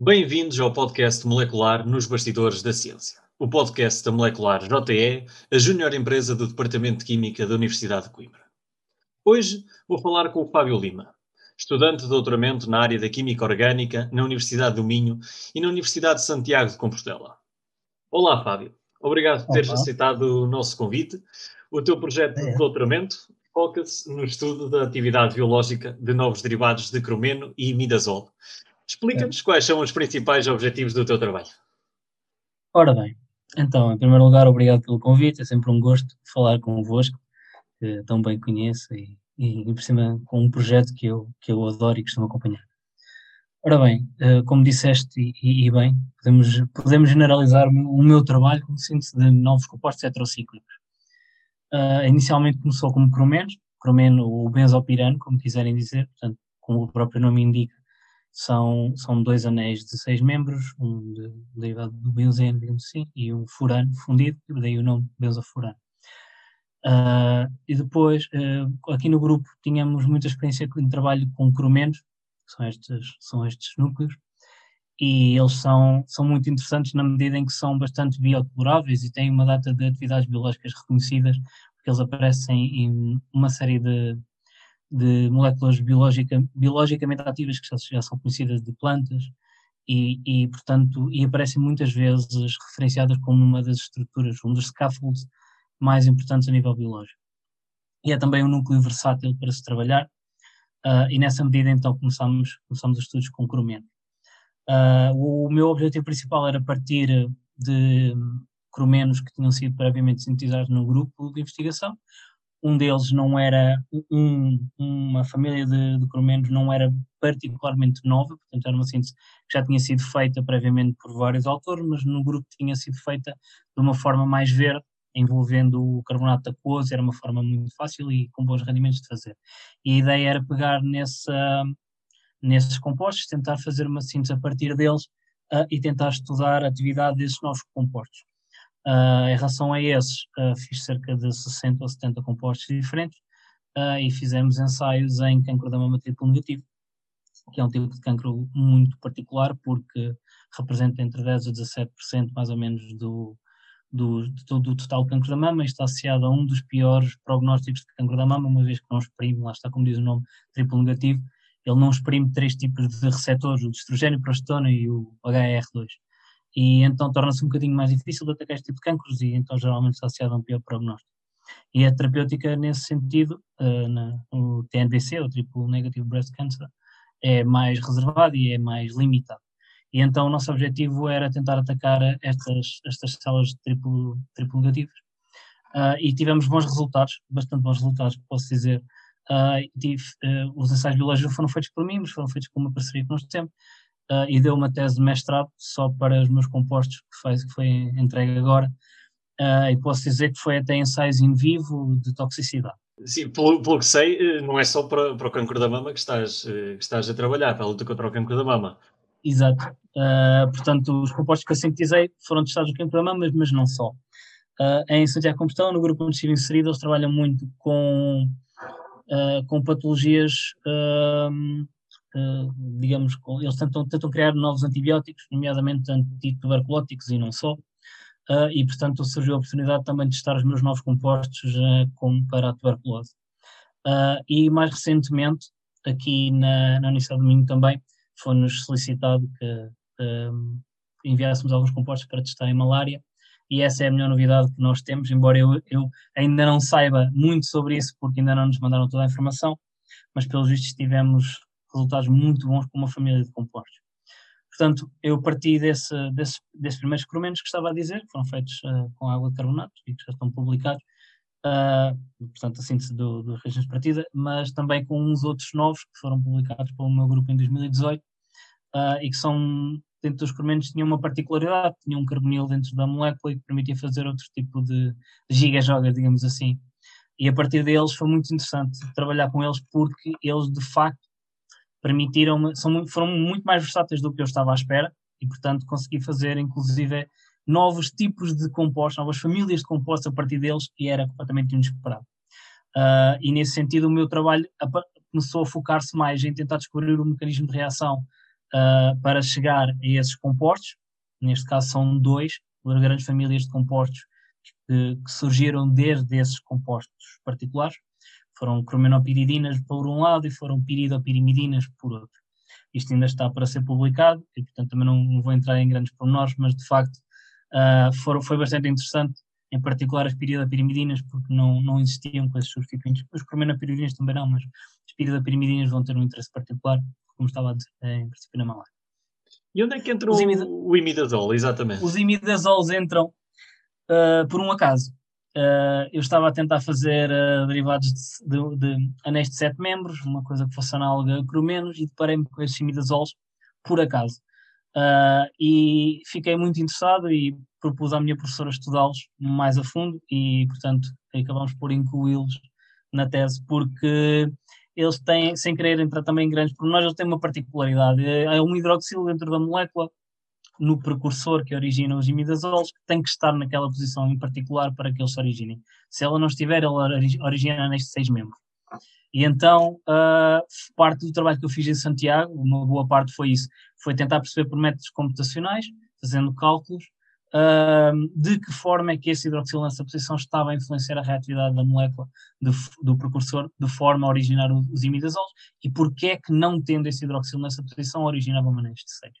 bem-vindos ao podcast Molecular nos Bastidores da Ciência, o podcast da Molecular JE, a júnior empresa do Departamento de Química da Universidade de Coimbra. Hoje vou falar com o Fábio Lima, estudante de doutoramento na área da Química Orgânica na Universidade do Minho e na Universidade de Santiago de Compostela. Olá, Fábio. Obrigado por teres Olá. aceitado o nosso convite. O teu projeto de É. doutoramento foca-se no estudo da atividade biológica de novos derivados de cromeno e imidazol. Explica-nos quais são os principais objetivos do teu trabalho. Ora bem, então, em primeiro lugar, obrigado pelo convite, é sempre um gosto falar convosco, que tão bem conheço e, e por cima com um projeto que eu, que eu adoro e costumo acompanhar. Ora bem, eh, como disseste e, e- e bem, podemos, podemos generalizar o meu- trabalho como síntese de novos compostos heterocíclicos. Ah, inicialmente começou como cromenos, cromeno ou benzopirano, como quiserem dizer, portanto, como o próprio nome indica, são, são dois anéis de seis membros, um de- derivado do benzeno, digamos assim, e um furano fundido, daí o nome benzofurano. Ah, e depois, ah, aqui no grupo, tínhamos muita experiência em trabalho com cromenos, que são estes, são estes núcleos, e eles são, são muito interessantes na medida em que são bastante biotoleráveis e têm uma data de atividades biológicas reconhecidas, porque eles aparecem em uma série de, de moléculas biológica, biologicamente ativas que já, são conhecidas de plantas e, e, portanto, e aparecem muitas vezes referenciadas como uma das estruturas, um dos scaffolds mais importantes a nível biológico. E é também um núcleo versátil para se trabalhar, ah, e nessa medida então começamos, começamos os estudos com cromeno. Ah, o meu objetivo principal era partir de cromenos que tinham sido previamente sintetizados no grupo de investigação. Um deles não era, um- uma família de, de não era particularmente nova, portanto era uma síntese que já tinha sido feita previamente por vários autores, mas no grupo tinha sido feita de uma forma mais verde, envolvendo o carbonato aquoso, era uma forma muito fácil e com bons rendimentos de fazer. E a ideia era pegar nessa, nesses compostos, tentar fazer uma síntese a partir deles ah, e tentar estudar a atividade desses novos compostos. Ah, em relação a esses, ah, fiz cerca de 60 ou 70 compostos diferentes ah, e fizemos ensaios em cancro da mama triplo negativo, que é um tipo de cancro muito particular porque representa entre 10 a 17% mais ou menos do, do, de todo o total cancro da mama e está associado a um dos piores prognósticos de cancro da mama, uma vez que não exprime, lá está como diz o nome, triplo negativo, ele não exprime três tipos de receptores, o estrogênio, progesterona e o HER2. E então torna-se um bocadinho mais difícil de atacar este tipo de cancros e então geralmente está associado a um pior prognóstico. E a terapêutica nesse sentido, eh, na, o TNBC, o Triple Negative Breast Cancer, é mais reservado e é mais limitado. E então o nosso objetivo era tentar atacar estas, estas células triplo, triplo negativas. Ah, e tivemos bons resultados, bastante bons resultados, posso dizer. E tive, eh, os ensaios biológicos foram feitos por mim, mas foram feitos com uma parceria que nós temos, ah, e deu uma tese de mestrado só para os meus compostos, que, faz, que foi entregue agora, Ah, e posso dizer que foi até ensaios in vivo de toxicidade. Sim, pelo, pelo que sei, eh, não é só para, para o cancro da mama que estás, eh, que estás a trabalhar, para a luta contra o cancro da mama. Exato. Ah, portanto, os compostos que eu sintetizei foram testados no campo da mama, mas, mas não só. Ah, em Santiago de Compostela, no grupo onde estive inserido, eles trabalham muito com, com patologias, ah, digamos, eles tentam, tentam criar novos antibióticos, nomeadamente antituberculóticos e não só. Ah, e, portanto, surgiu a oportunidade também de testar os meus novos compostos ah, como para a tuberculose. Ah, e mais recentemente, aqui na, na Universidade do Minho também, foi-nos solicitado que hum, enviássemos alguns compostos para testar em malária e essa é a melhor novidade que nós temos, embora eu, eu ainda não saiba muito sobre isso porque ainda não nos mandaram toda a informação, mas pelos vistos tivemos resultados muito bons com uma família de compostos. Portanto, eu parti desse, desse, desses primeiros cromenos que estava a dizer, que foram feitos ah, com água de carbonato e que já estão publicados, ah, portanto, a síntese do, regiões de partida, mas também com uns outros novos que foram publicados pelo meu grupo em 2018 ah, e que são dentro dos experimentos tinham uma particularidade, tinham um carbonil dentro da molécula e que permitia fazer outro tipo de giga-jogas, digamos assim. E a partir deles foi muito interessante trabalhar com eles porque eles de facto permitiram-me, foram muito mais versáteis do que eu estava à espera e portanto consegui fazer inclusive novos tipos de compostos, novas famílias de compostos a partir deles e era completamente inesperado. Uh, e nesse sentido o meu trabalho começou a focar-se mais em tentar descobrir o mecanismo de reação uh, para chegar a esses compostos, neste caso são dois, duas grandes famílias de compostos que, que surgiram desde esses compostos particulares, foram cromenopiridinas por um lado e foram piridopirimidinas por outro. Isto ainda está para ser publicado e, portanto, também não, não vou entrar em grandes pormenores, mas de facto uh, foram, foi bastante interessante, em particular as piridopirimidinas, porque não, não existiam com esses substituintes. Os cromenopiridinas também não, mas as piridopirimidinas vão ter um interesse particular, como estava a dizer, em princípio na malá. E onde é que entra o imidazol, exatamente? Os imidazols entram uh, por um acaso. Uh, eu estava a tentar fazer uh, derivados de, de, de, anéis de sete membros, uma coisa que fosse análoga a cromenos, e deparei-me com esses imidazols por acaso. Uh, e fiquei muito interessado e propus à minha professora estudá-los mais a fundo e, portanto, acabamos por incluí-los na tese, porque eles têm, sem querer entrar também em grandes pormenores, eles têm uma particularidade. É um hidroxilo dentro da molécula no precursor que origina os imidazoles, que tem que estar naquela posição em particular para que eles se originem. Se ela não estiver, ela origina nestes seis membros. E então, uh, parte do trabalho que eu fiz em Santiago, uma boa parte foi isso, foi tentar perceber por métodos computacionais, fazendo cálculos, uh, de que forma é que esse hidroxilo nessa posição estava a influenciar a reatividade da molécula de, do precursor, de forma a originar os imidazoles, e porque é que não tendo esse hidroxilo nessa posição originava maneiras de seis.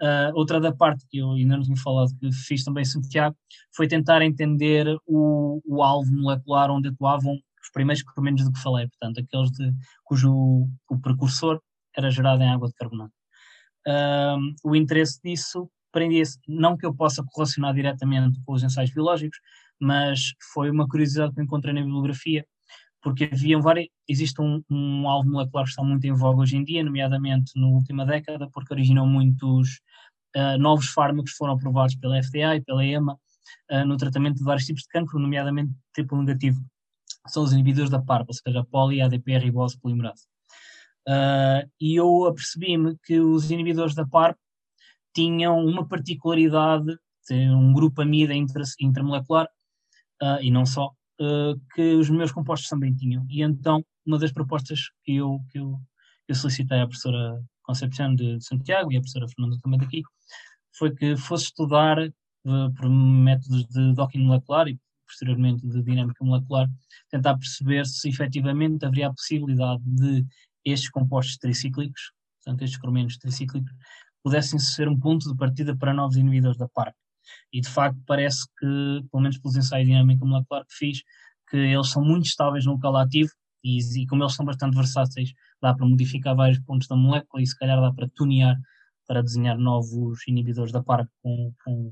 Uh, outra da parte que eu ainda não tinha falado, que fiz também em Santiago, foi tentar entender o, o alvo molecular onde atuavam os primeiros cromenos de que falei, portanto, aqueles de, cujo o precursor era gerado em água de carbonato. Uh, o interesse disso prendia-se, não que eu possa correlacionar diretamente com os ensaios biológicos, mas foi uma curiosidade que encontrei na bibliografia, porque haviam várias, existe um, um alvo molecular que está muito em voga hoje em dia, nomeadamente na última década, porque originou muitos uh, novos fármacos foram aprovados pela FDA e pela EMA uh, no tratamento de vários tipos de cancro, nomeadamente triplo negativo. São os inibidores da PARP, ou seja, a poli, ADP, ribose, polimerase. Uh, e eu apercebi-me que os inibidores da PARP tinham uma particularidade, um grupo amida intramolecular, uh, e não só, que os meus compostos também tinham. E então, uma das propostas que eu, que eu, eu solicitei à professora Concepción de Santiago e à professora Fernanda também daqui, foi que fosse estudar uh, por métodos de docking molecular e posteriormente de dinâmica molecular, tentar perceber se efetivamente haveria a possibilidade de estes compostos tricíclicos, portanto estes cromenos tricíclicos, pudessem ser um ponto de partida para novos inibidores da PARP. E de facto parece que, pelo menos pelos ensaios de dinâmica molecular que fiz, que eles são muito estáveis no local ativo e, e, como eles são bastante versáteis, dá para modificar vários pontos da molécula e se calhar dá para tunear, para desenhar novos inibidores da PARP com, com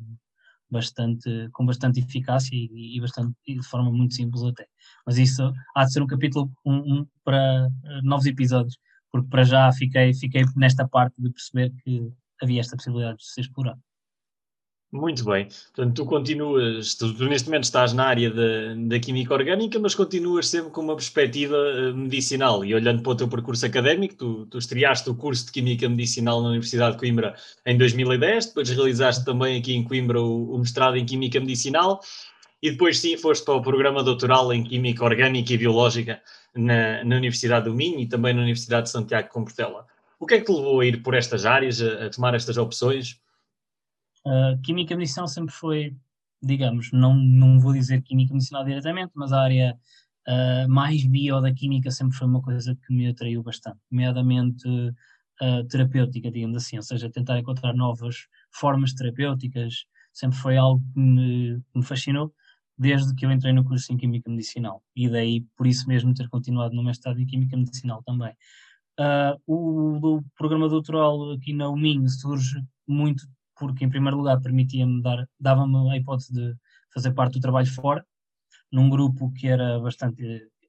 bastante, com bastante eficácia e, e, bastante, e de forma muito simples até. Mas isso há de ser um capítulo um, um, para uh, novos episódios, porque para já fiquei, fiquei nesta parte de perceber que havia esta possibilidade de ser explorado. Muito bem. Portanto, tu continuas, tu, tu, neste momento estás na área da, da química orgânica, mas continuas sempre com uma perspectiva uh, medicinal. E olhando para o teu percurso académico, tu, tu estreaste o curso de Química Medicinal na Universidade de Coimbra em 2010, depois realizaste também aqui em Coimbra o, o mestrado em Química Medicinal e depois sim foste para o programa doutoral em Química Orgânica e Biológica na, na Universidade do Minho e também na Universidade de Santiago de Compostela. O que é que te levou a ir por estas áreas, a, a tomar estas opções? Uh, química medicinal sempre foi, digamos, não, não vou dizer química medicinal diretamente, mas a área uh, mais bio da química sempre foi uma coisa que me atraiu bastante, nomeadamente uh, terapêutica, digamos assim, ou seja, tentar encontrar novas formas terapêuticas, sempre foi algo que me, me fascinou desde que eu entrei no curso em Química Medicinal e daí por isso mesmo ter continuado no mestrado em Química Medicinal também. Uh, o, o, programa doutoral aqui na UMIN surge muito porque, em primeiro lugar, permitia-me dar, dava-me a hipótese de fazer parte do trabalho fora, num grupo que era bastante.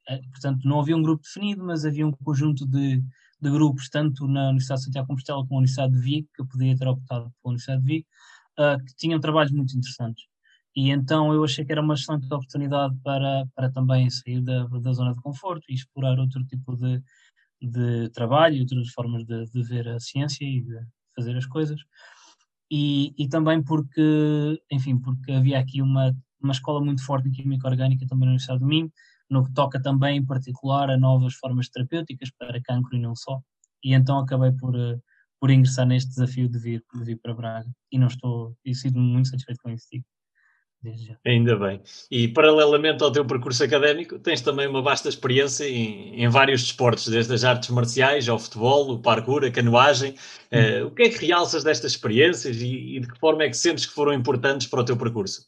Eh, portanto, não havia um grupo definido, mas havia um conjunto de, de grupos, tanto na Universidade de Santiago Compostela como na Universidade de Vigo, que eu podia ter optado pela Universidade de Vigo, uh, que tinham trabalhos muito interessantes. E então eu achei que era uma excelente oportunidade para, para também sair da, da zona de conforto e explorar outro tipo de, de trabalho, outras formas de, de ver a ciência e de fazer as coisas. E, e também porque, enfim, porque havia aqui uma, uma escola muito forte em Química Orgânica também na Universidade de Minho, no que toca também em particular a novas formas terapêuticas para cancro e não só. E então acabei por, eh, por ingressar neste desafio de vir, de vir para Braga. E não estou, e sido muito satisfeito com isso. Ainda bem. E paralelamente ao teu percurso académico, tens também uma vasta experiência em, em vários desportos, desde as artes marciais ao futebol, o parkour, a canoagem. Uh, o que é que realças destas experiências e, e, de que forma é que sentes que foram importantes para o teu percurso?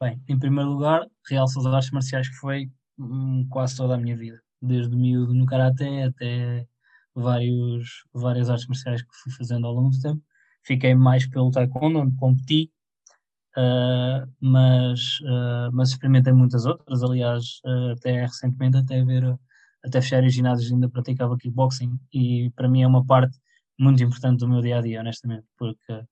Bem, em primeiro lugar, realço as artes marciais que foi hum, quase toda a minha vida, desde miúdo no karaté até vários, várias artes marciais que fui fazendo ao longo do tempo. Fiquei mais pelo taekwondo, onde competi, Uh, mas, uh, mas experimentei muitas outras, aliás, uh, até recentemente, até ver, até fechar os ginásios ainda praticava kickboxing e para mim é uma parte muito importante do meu dia a dia, honestamente, porque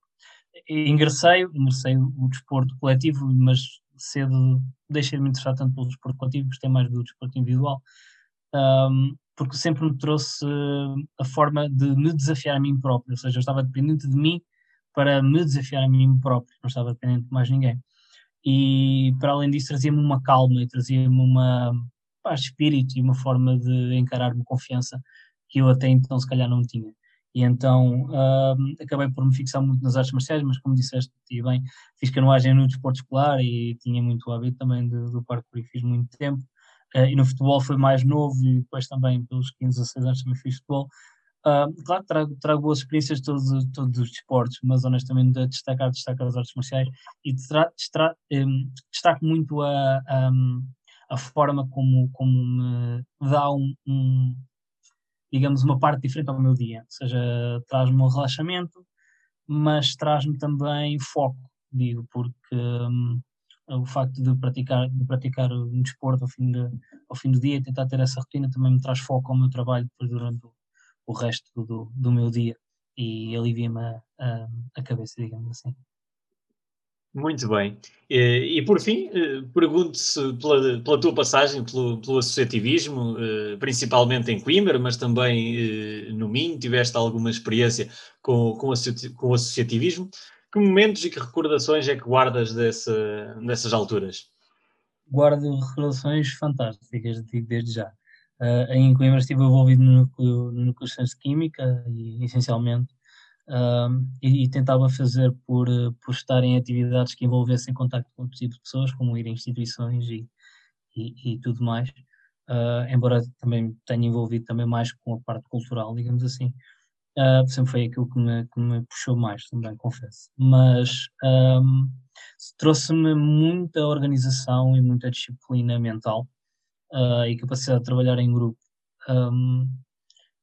ingressei, ingressei o desporto coletivo, mas cedo deixei-me interessar tanto pelo desporto coletivo, gostei mais do desporto individual, um, porque sempre me trouxe a forma de me desafiar a mim próprio, ou seja, eu estava dependente de mim para me desafiar a mim próprio, não estava dependente de mais ninguém. E para além disso, trazia-me uma calma e trazia-me uma paz de espírito e uma forma de encarar-me confiança que eu até então, se calhar, não tinha. E então uh, acabei por me fixar muito nas artes marciais, mas como disseste e bem, fiz canoagem no desporto escolar e tinha muito hábito também do, do parkour e fiz muito tempo. Uh, e no futebol foi mais novo e depois também pelos 15 a 16 anos também fiz futebol. Uh, claro, trago, trago boas experiências de todos, todos os desportos, mas honestamente de destacar, destacar as artes marciais e destra, um, destaco muito a, a, a, forma como, como me dá um, um, digamos, uma parte diferente ao meu dia, ou seja, traz-me um relaxamento, mas traz-me também foco, digo, porque um, o facto de praticar, de praticar um desporto ao fim, de, ao fim do dia tentar ter essa rotina também me traz foco ao meu trabalho depois durante o o resto do, do meu dia e alivia-me a, a, a, cabeça, digamos assim. Muito bem. E, e por fim, eh, pergunto-se pela, pela, tua passagem pelo, pelo associativismo, eh, principalmente em Coimbra, mas também eh, no Minho, tiveste alguma experiência com, com, com o associativismo. Que momentos e que recordações é que guardas dessa, dessas alturas? Guardo recordações fantásticas, desde já. Uh, em Coimbra estive envolvido no núcleo, no núcleo de Ciência Química, e, essencialmente, uh, e, e, tentava fazer por, por estar em atividades que envolvessem contacto com outro tipo de pessoas, como ir a instituições e, e, e tudo mais, uh, embora também tenha envolvido também mais com a parte cultural, digamos assim. Sempre foi aquilo que me, que me puxou mais, também confesso. Mas um, trouxe-me muita organização e muita disciplina mental uh, e capacidade de trabalhar em grupo. Um,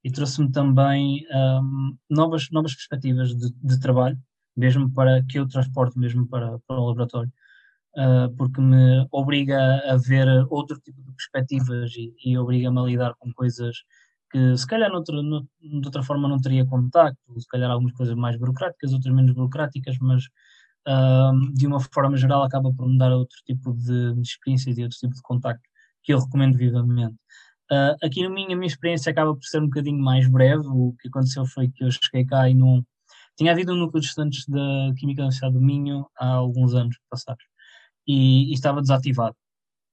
e trouxe-me também um, novas, novas perspectivas de, de, trabalho, mesmo para que eu transporte mesmo para, para o laboratório, uh, porque me obriga a ver outro tipo de perspectivas e, e obriga-me a lidar com coisas que se calhar de outra forma não teria contacto, se calhar algumas coisas mais burocráticas, outras menos burocráticas, mas uh, de uma forma geral acaba por me dar outro tipo de, de experiências e outro tipo de contacto que eu recomendo vivamente. Uh, aqui no Minho, a minha experiência acaba por ser um bocadinho mais breve. O que aconteceu foi que eu cheguei cá e não. Tinha havido um núcleo de estudantes da Química da Universidade do Minho há alguns anos passados e, e, estava desativado.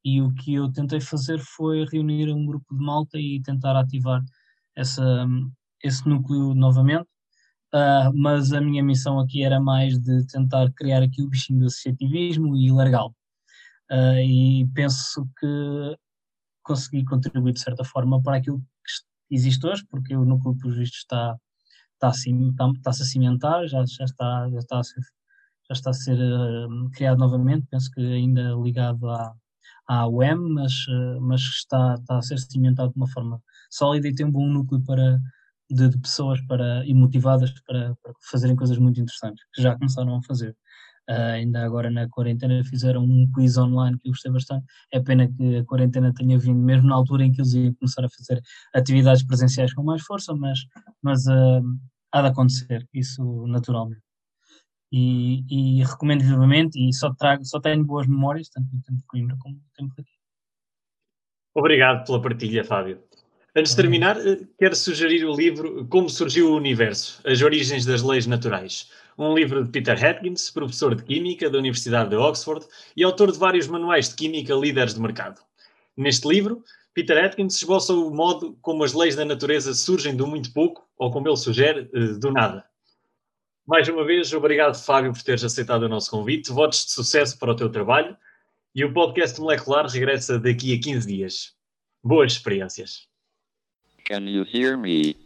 E o que eu tentei fazer foi reunir um grupo de malta e tentar ativar essa, esse núcleo novamente. Uh, mas a minha missão aqui era mais de tentar criar aqui o bichinho do associativismo e largá-lo. Uh, e penso que consegui contribuir de certa forma para aquilo que existe hoje, porque o núcleo, por visto, está, está, assim, está, está-se a cimentar, já, já, está, já, está a ser, já está a ser uh, criado novamente, penso que ainda ligado à, à UEM, mas, uh, mas está, está a ser cimentado de uma forma sólida e tem um bom núcleo para, de, de pessoas para, e motivadas para, para, fazerem coisas muito interessantes, que já começaram a fazer. Uh, ainda agora na quarentena fizeram um quiz online que eu gostei bastante. É pena que a quarentena tenha vindo mesmo na altura em que eles iam começar a fazer atividades presenciais com mais força, mas, mas uh, há de acontecer, isso naturalmente. E, e, recomendo vivamente e só, trago, só tenho boas memórias, tanto no tempo de Coimbra como no tempo daqui. Obrigado pela partilha, Fábio. Antes de terminar, eh, quero sugerir o livro Como Surgiu o Universo, As Origens das Leis Naturais. Um livro de Peter Atkins, professor de Química da Universidade de Oxford e autor de vários manuais de Química líderes de mercado. Neste livro, Peter Atkins esboça o modo como as leis da natureza surgem do muito pouco, ou como ele sugere, eh, do nada. Mais uma vez, obrigado, Fábio, por teres aceitado o nosso convite. Votos de sucesso para o teu trabalho. E o podcast molecular regressa daqui a 15 dias. Boas experiências. Can you hear me?